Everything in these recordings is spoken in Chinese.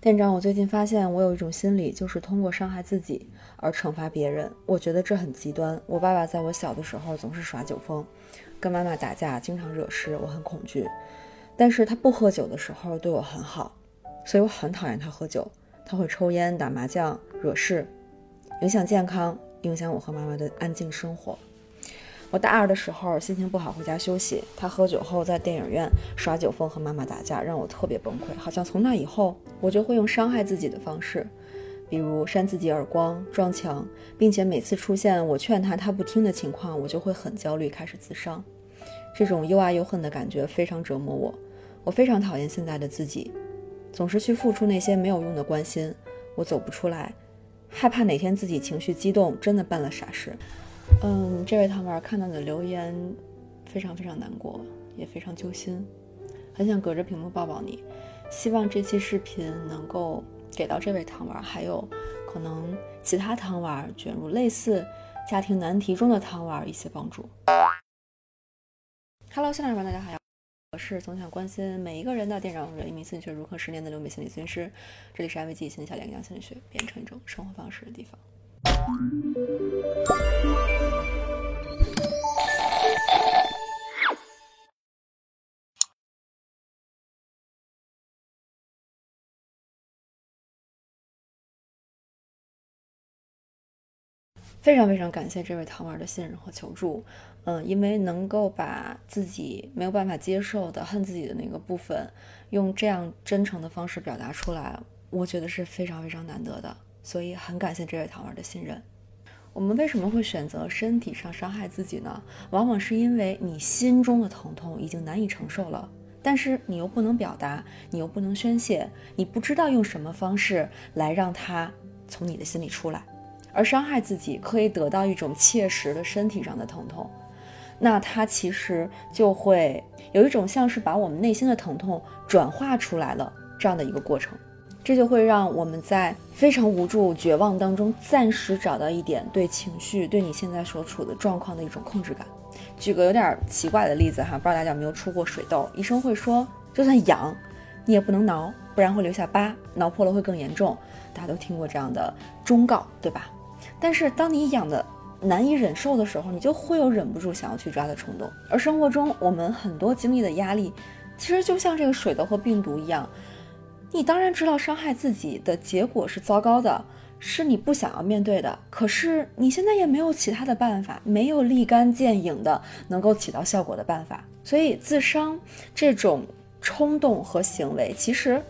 店长，我最近发现我有一种心理，就是通过伤害自己而惩罚别人。我觉得这很极端。我爸爸在我小的时候总是耍酒疯，跟妈妈打架，经常惹事，我很恐惧。但是他不喝酒的时候对我很好，所以我很讨厌他喝酒。他会抽烟、打麻将、惹事，影响健康，影响我和妈妈的安静生活。我大二的时候心情不好，回家休息。他喝酒后在电影院耍酒疯，和妈妈打架，让我特别崩溃。好像从那以后，我就会用伤害自己的方式，比如扇自己耳光、撞墙，并且每次出现我劝他他不听的情况，我就会很焦虑，开始自伤。这种又爱又恨的感觉非常折磨我。我非常讨厌现在的自己，总是去付出那些没有用的关心。我走不出来，害怕哪天自己情绪激动，真的办了傻事。嗯，这位糖丸看到你的留言，非常非常难过，也非常揪心，很想隔着屏幕抱抱你。希望这期视频能够给到这位糖丸，还有可能其他糖丸卷入类似家庭难题中的糖丸一些帮助。Hello，新来的朋友大家好，我是总想关心每一个人的店长人一名心理学如何十年的留美心理咨询师，这里是安慰剂心理小点讲心理学变成一种生活方式的地方。非常非常感谢这位糖丸的信任和求助，嗯，因为能够把自己没有办法接受的恨自己的那个部分，用这样真诚的方式表达出来，我觉得是非常非常难得的。所以很感谢这位糖儿的信任。我们为什么会选择身体上伤害自己呢？往往是因为你心中的疼痛已经难以承受了，但是你又不能表达，你又不能宣泄，你不知道用什么方式来让它从你的心里出来。而伤害自己可以得到一种切实的身体上的疼痛，那它其实就会有一种像是把我们内心的疼痛转化出来了这样的一个过程。这就会让我们在非常无助、绝望当中，暂时找到一点对情绪、对你现在所处的状况的一种控制感。举个有点奇怪的例子哈，不知道大家有没有出过水痘？医生会说，就算痒，你也不能挠，不然会留下疤，挠破了会更严重。大家都听过这样的忠告，对吧？但是当你痒的难以忍受的时候，你就会有忍不住想要去抓的冲动。而生活中我们很多经历的压力，其实就像这个水痘和病毒一样。你当然知道伤害自己的结果是糟糕的，是你不想要面对的。可是你现在也没有其他的办法，没有立竿见影的能够起到效果的办法。所以自伤这种冲动和行为，其实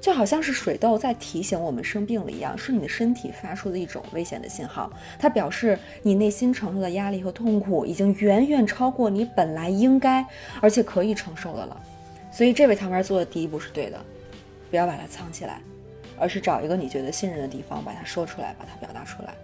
就好像是水痘在提醒我们生病了一样，是你的身体发出的一种危险的信号。它表示你内心承受的压力和痛苦已经远远超过你本来应该而且可以承受的了。所以这位糖丸做的第一步是对的。不要把它藏起来，而是找一个你觉得信任的地方，把它说出来，把它表达出来。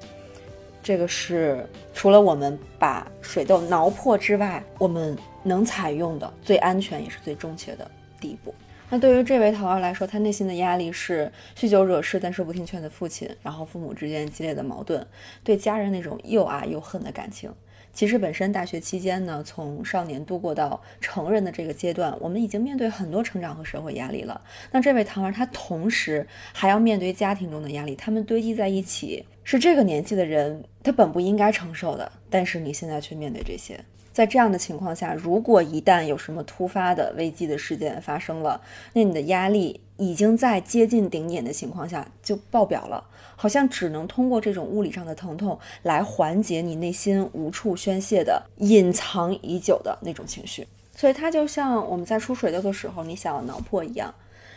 这个是除了我们把水痘挠破之外，我们能采用的最安全也是最正确的第一步。那对于这位桃儿来说，他内心的压力是酗酒惹事，但是不听劝的父亲，然后父母之间激烈的矛盾，对家人那种又爱又恨的感情。其实本身大学期间呢，从少年度过到成人的这个阶段，我们已经面对很多成长和社会压力了。那这位糖儿他同时还要面对家庭中的压力，他们堆积在一起，是这个年纪的人他本不应该承受的。但是你现在却面对这些。在这样的情况下，如果一旦有什么突发的危机的事件发生了，那你的压力已经在接近顶点的情况下就爆表了，好像只能通过这种物理上的疼痛来缓解你内心无处宣泄的隐藏已久的那种情绪。所以它就像我们在出水痘的时候，你想要挠破一样，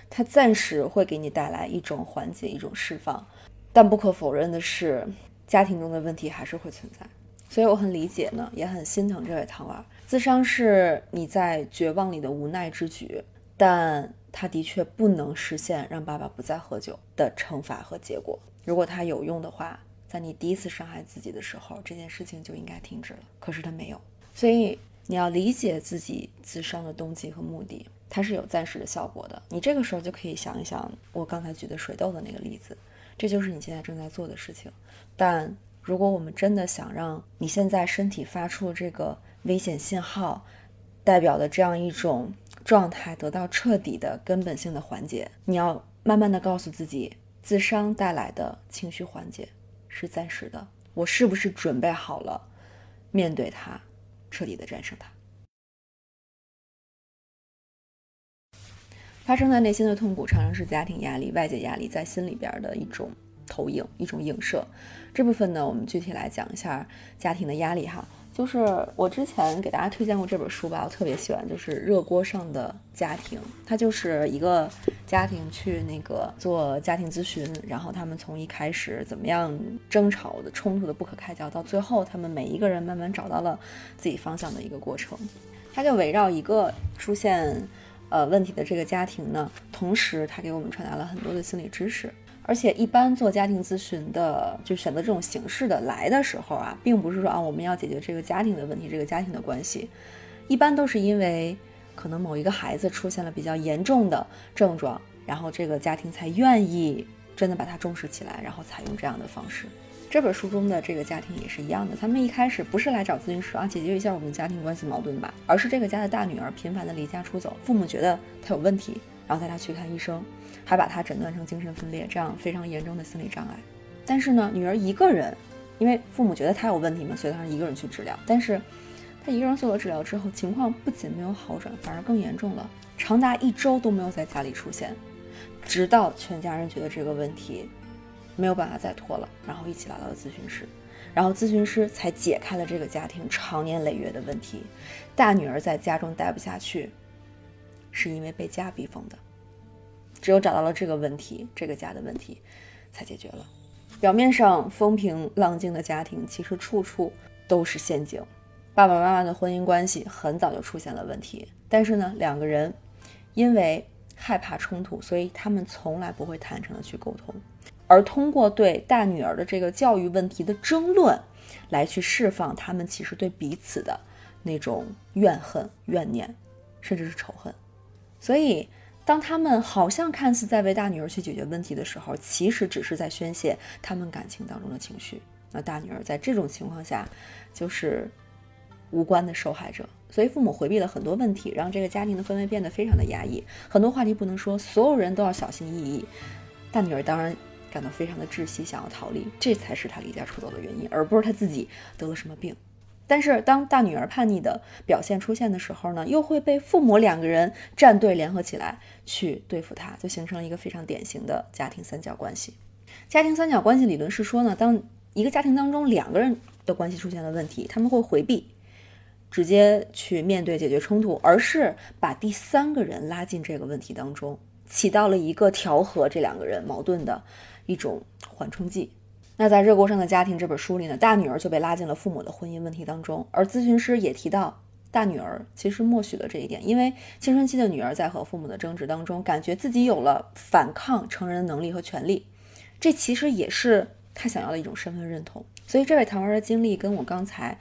它暂时会给你带来一种缓解、一种释放，但不可否认的是，家庭中的问题还是会存在。所以我很理解呢，也很心疼这位糖儿。自伤是你在绝望里的无奈之举，但他的确不能实现让爸爸不再喝酒的惩罚和结果。如果他有用的话，在你第一次伤害自己的时候，这件事情就应该停止了。可是他没有，所以你要理解自己自伤的动机和目的，它是有暂时的效果的。你这个时候就可以想一想我刚才举的水痘的那个例子，这就是你现在正在做的事情，但。如果我们真的想让你现在身体发出这个危险信号，代表的这样一种状态得到彻底的根本性的缓解，你要慢慢的告诉自己，自伤带来的情绪缓解是暂时的，我是不是准备好了面对它，彻底的战胜它？发生在内心的痛苦，常常是家庭压力、外界压力在心里边的一种投影、一种映射。这部分呢，我们具体来讲一下家庭的压力哈。就是我之前给大家推荐过这本书吧，我特别喜欢，就是《热锅上的家庭》。它就是一个家庭去那个做家庭咨询，然后他们从一开始怎么样争吵的、冲突的不可开交，到最后他们每一个人慢慢找到了自己方向的一个过程。它就围绕一个出现。呃，问题的这个家庭呢，同时他给我们传达了很多的心理知识，而且一般做家庭咨询的，就选择这种形式的来的时候啊，并不是说啊我们要解决这个家庭的问题，这个家庭的关系，一般都是因为可能某一个孩子出现了比较严重的症状，然后这个家庭才愿意真的把它重视起来，然后采用这样的方式。这本书中的这个家庭也是一样的，他们一开始不是来找咨询师啊，解决一下我们家庭关系矛盾吧，而是这个家的大女儿频繁的离家出走，父母觉得她有问题，然后带她去看医生，还把她诊断成精神分裂这样非常严重的心理障碍。但是呢，女儿一个人，因为父母觉得她有问题嘛，所以她一个人去治疗。但是她一个人做了治疗之后，情况不仅没有好转，反而更严重了，长达一周都没有在家里出现，直到全家人觉得这个问题。没有办法再拖了，然后一起来到了咨询室，然后咨询师才解开了这个家庭长年累月的问题。大女儿在家中待不下去，是因为被家逼疯的。只有找到了这个问题，这个家的问题才解决了。表面上风平浪静的家庭，其实处处都是陷阱。爸爸妈妈的婚姻关系很早就出现了问题，但是呢，两个人因为害怕冲突，所以他们从来不会坦诚的去沟通。而通过对大女儿的这个教育问题的争论，来去释放他们其实对彼此的那种怨恨、怨念，甚至是仇恨。所以，当他们好像看似在为大女儿去解决问题的时候，其实只是在宣泄他们感情当中的情绪。那大女儿在这种情况下，就是无关的受害者。所以，父母回避了很多问题，让这个家庭的氛围变得非常的压抑，很多话题不能说，所有人都要小心翼翼。大女儿当然。感到非常的窒息，想要逃离，这才是他离家出走的原因，而不是他自己得了什么病。但是当大女儿叛逆的表现出现的时候呢，又会被父母两个人站队联合起来去对付他，就形成了一个非常典型的家庭三角关系。家庭三角关系理论是说呢，当一个家庭当中两个人的关系出现了问题，他们会回避直接去面对解决冲突，而是把第三个人拉进这个问题当中，起到了一个调和这两个人矛盾的。一种缓冲剂。那在《热锅上的家庭》这本书里呢，大女儿就被拉进了父母的婚姻问题当中，而咨询师也提到，大女儿其实默许了这一点，因为青春期的女儿在和父母的争执当中，感觉自己有了反抗成人的能力和权利，这其实也是她想要的一种身份认同。所以这位糖儿的经历跟我刚才。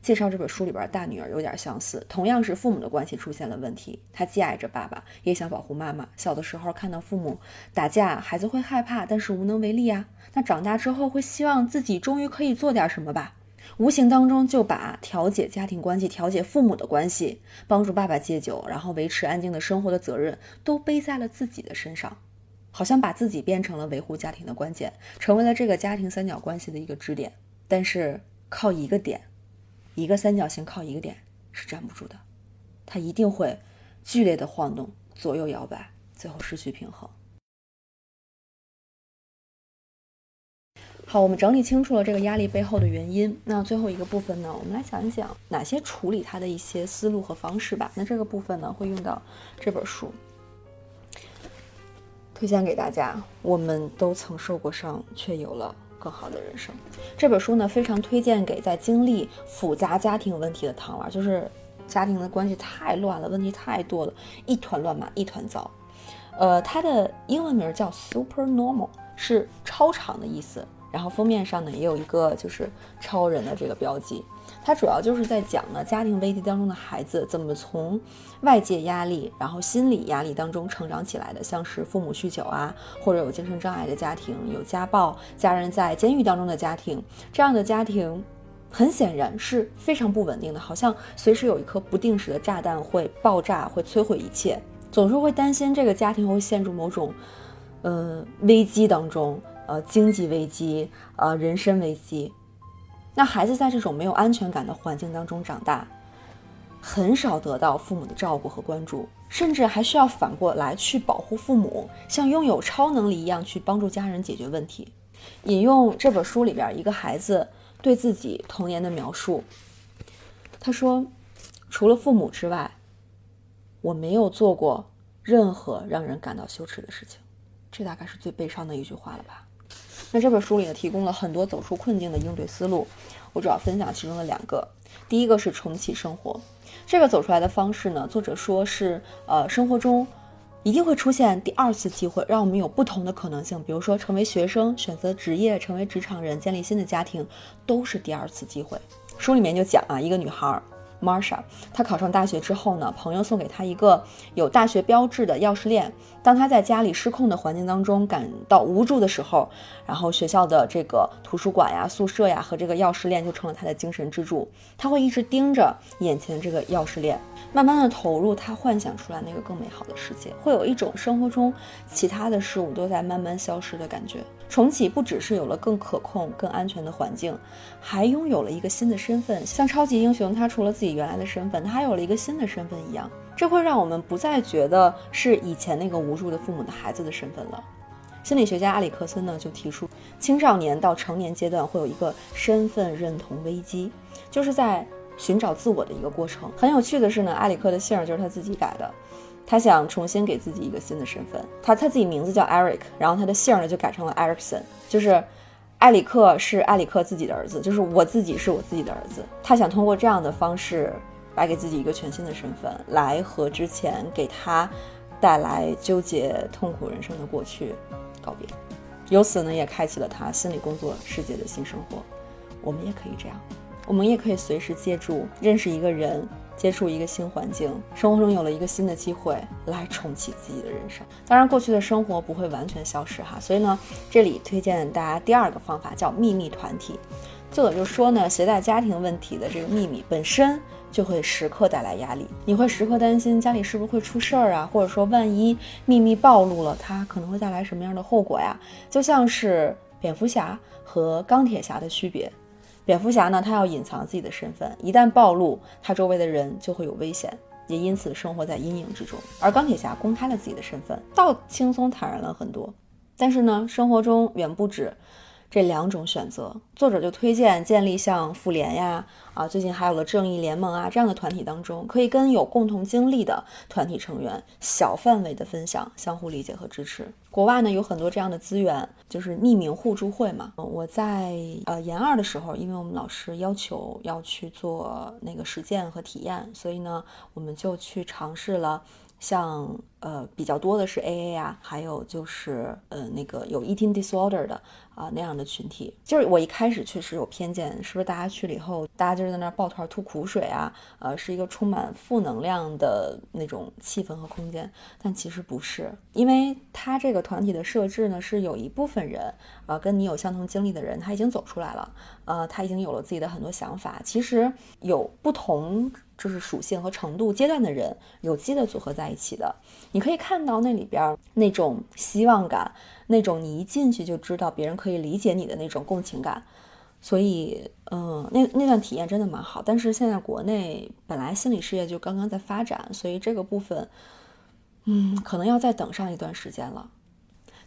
介绍这本书里边大女儿有点相似，同样是父母的关系出现了问题。她既爱着爸爸，也想保护妈妈。小的时候看到父母打架，孩子会害怕，但是无能为力啊。那长大之后会希望自己终于可以做点什么吧？无形当中就把调解家庭关系、调解父母的关系、帮助爸爸戒酒，然后维持安静的生活的责任，都背在了自己的身上，好像把自己变成了维护家庭的关键，成为了这个家庭三角关系的一个支点。但是靠一个点。一个三角形靠一个点是站不住的，它一定会剧烈的晃动，左右摇摆，最后失去平衡。好，我们整理清楚了这个压力背后的原因。那最后一个部分呢，我们来讲一讲哪些处理它的一些思路和方式吧。那这个部分呢，会用到这本书，推荐给大家。我们都曾受过伤，却有了。更好的人生，这本书呢非常推荐给在经历复杂家庭问题的糖娃，就是家庭的关系太乱了，问题太多了，一团乱麻，一团糟。呃，它的英文名叫 Super Normal，是超常的意思。然后封面上呢也有一个就是超人的这个标记。它主要就是在讲呢，家庭危机当中的孩子怎么从外界压力，然后心理压力当中成长起来的，像是父母酗酒啊，或者有精神障碍的家庭，有家暴，家人在监狱当中的家庭，这样的家庭，很显然是非常不稳定的，好像随时有一颗不定时的炸弹会爆炸，会摧毁一切，总是会担心这个家庭会陷入某种呃危机当中，呃经济危机，呃人身危机。那孩子在这种没有安全感的环境当中长大，很少得到父母的照顾和关注，甚至还需要反过来去保护父母，像拥有超能力一样去帮助家人解决问题。引用这本书里边一个孩子对自己童年的描述，他说：“除了父母之外，我没有做过任何让人感到羞耻的事情。”这大概是最悲伤的一句话了吧？那这本书里呢，提供了很多走出困境的应对思路，我主要分享其中的两个。第一个是重启生活，这个走出来的方式呢，作者说是呃生活中。一定会出现第二次机会，让我们有不同的可能性。比如说，成为学生、选择职业、成为职场人、建立新的家庭，都是第二次机会。书里面就讲啊，一个女孩。Marsha，她考上大学之后呢，朋友送给她一个有大学标志的钥匙链。当她在家里失控的环境当中感到无助的时候，然后学校的这个图书馆呀、宿舍呀和这个钥匙链就成了她的精神支柱。她会一直盯着眼前的这个钥匙链，慢慢的投入她幻想出来那个更美好的世界，会有一种生活中其他的事物都在慢慢消失的感觉。重启不只是有了更可控、更安全的环境，还拥有了一个新的身份。像超级英雄，他除了自己原来的身份，他还有了一个新的身份一样。这会让我们不再觉得是以前那个无助的父母的孩子的身份了。心理学家阿里克森呢就提出，青少年到成年阶段会有一个身份认同危机，就是在寻找自我的一个过程。很有趣的是呢，阿里克的姓就是他自己改的。他想重新给自己一个新的身份，他他自己名字叫 Eric，然后他的姓呢就改成了 Ericson，就是埃里克是埃里克自己的儿子，就是我自己是我自己的儿子。他想通过这样的方式来给自己一个全新的身份，来和之前给他带来纠结痛苦人生的过去告别，由此呢也开启了他心理工作世界的新生活。我们也可以这样，我们也可以随时借助认识一个人。接触一个新环境，生活中有了一个新的机会来重启自己的人生。当然，过去的生活不会完全消失哈。所以呢，这里推荐大家第二个方法叫秘密团体。作者就说呢，携带家庭问题的这个秘密本身就会时刻带来压力，你会时刻担心家里是不是会出事儿啊，或者说万一秘密暴露了，它可能会带来什么样的后果呀？就像是蝙蝠侠和钢铁侠的区别。蝙蝠侠呢，他要隐藏自己的身份，一旦暴露，他周围的人就会有危险，也因此生活在阴影之中。而钢铁侠公开了自己的身份，倒轻松坦然了很多。但是呢，生活中远不止。这两种选择，作者就推荐建立像妇联呀，啊，最近还有了正义联盟啊这样的团体当中，可以跟有共同经历的团体成员小范围的分享，相互理解和支持。国外呢有很多这样的资源，就是匿名互助会嘛。我在呃研二的时候，因为我们老师要求要去做那个实践和体验，所以呢，我们就去尝试了。像呃比较多的是 AA 啊，还有就是呃那个有 eating disorder 的啊那样的群体，就是我一开始确实有偏见，是不是大家去了以后，大家就是在那儿抱团吐苦水啊，呃是一个充满负能量的那种气氛和空间，但其实不是，因为他这个团体的设置呢，是有一部分人啊跟你有相同经历的人，他已经走出来了，呃他已经有了自己的很多想法，其实有不同。就是属性和程度阶段的人有机的组合在一起的，你可以看到那里边那种希望感，那种你一进去就知道别人可以理解你的那种共情感，所以，嗯，那那段体验真的蛮好。但是现在国内本来心理事业就刚刚在发展，所以这个部分，嗯，可能要再等上一段时间了。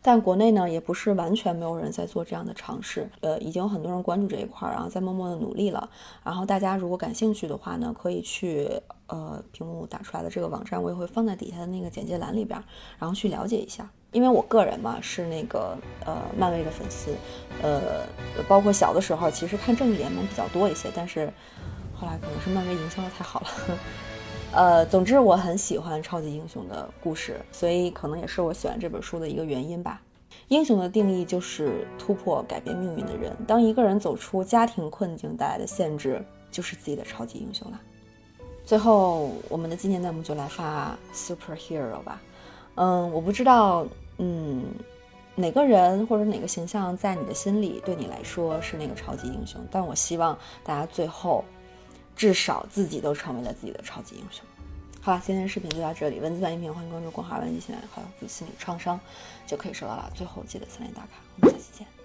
但国内呢，也不是完全没有人在做这样的尝试，呃，已经有很多人关注这一块儿，然后在默默的努力了。然后大家如果感兴趣的话呢，可以去呃屏幕打出来的这个网站，我也会放在底下的那个简介栏里边，然后去了解一下。因为我个人嘛是那个呃漫威的粉丝，呃，包括小的时候其实看正义联盟比较多一些，但是后来可能是漫威营销的太好了。呃，总之我很喜欢超级英雄的故事，所以可能也是我喜欢这本书的一个原因吧。英雄的定义就是突破、改变命运的人。当一个人走出家庭困境带来的限制，就是自己的超级英雄了。最后，我们的今年弹幕就来发 superhero 吧。嗯，我不知道，嗯，哪个人或者哪个形象在你的心里对你来说是那个超级英雄，但我希望大家最后。至少自己都成为了自己的超级英雄。好了，今天的视频就到这里，文字版音频欢迎关注“光华文艺心理好心理创伤”，就可以收到了。最后记得三连打卡，我们下期见。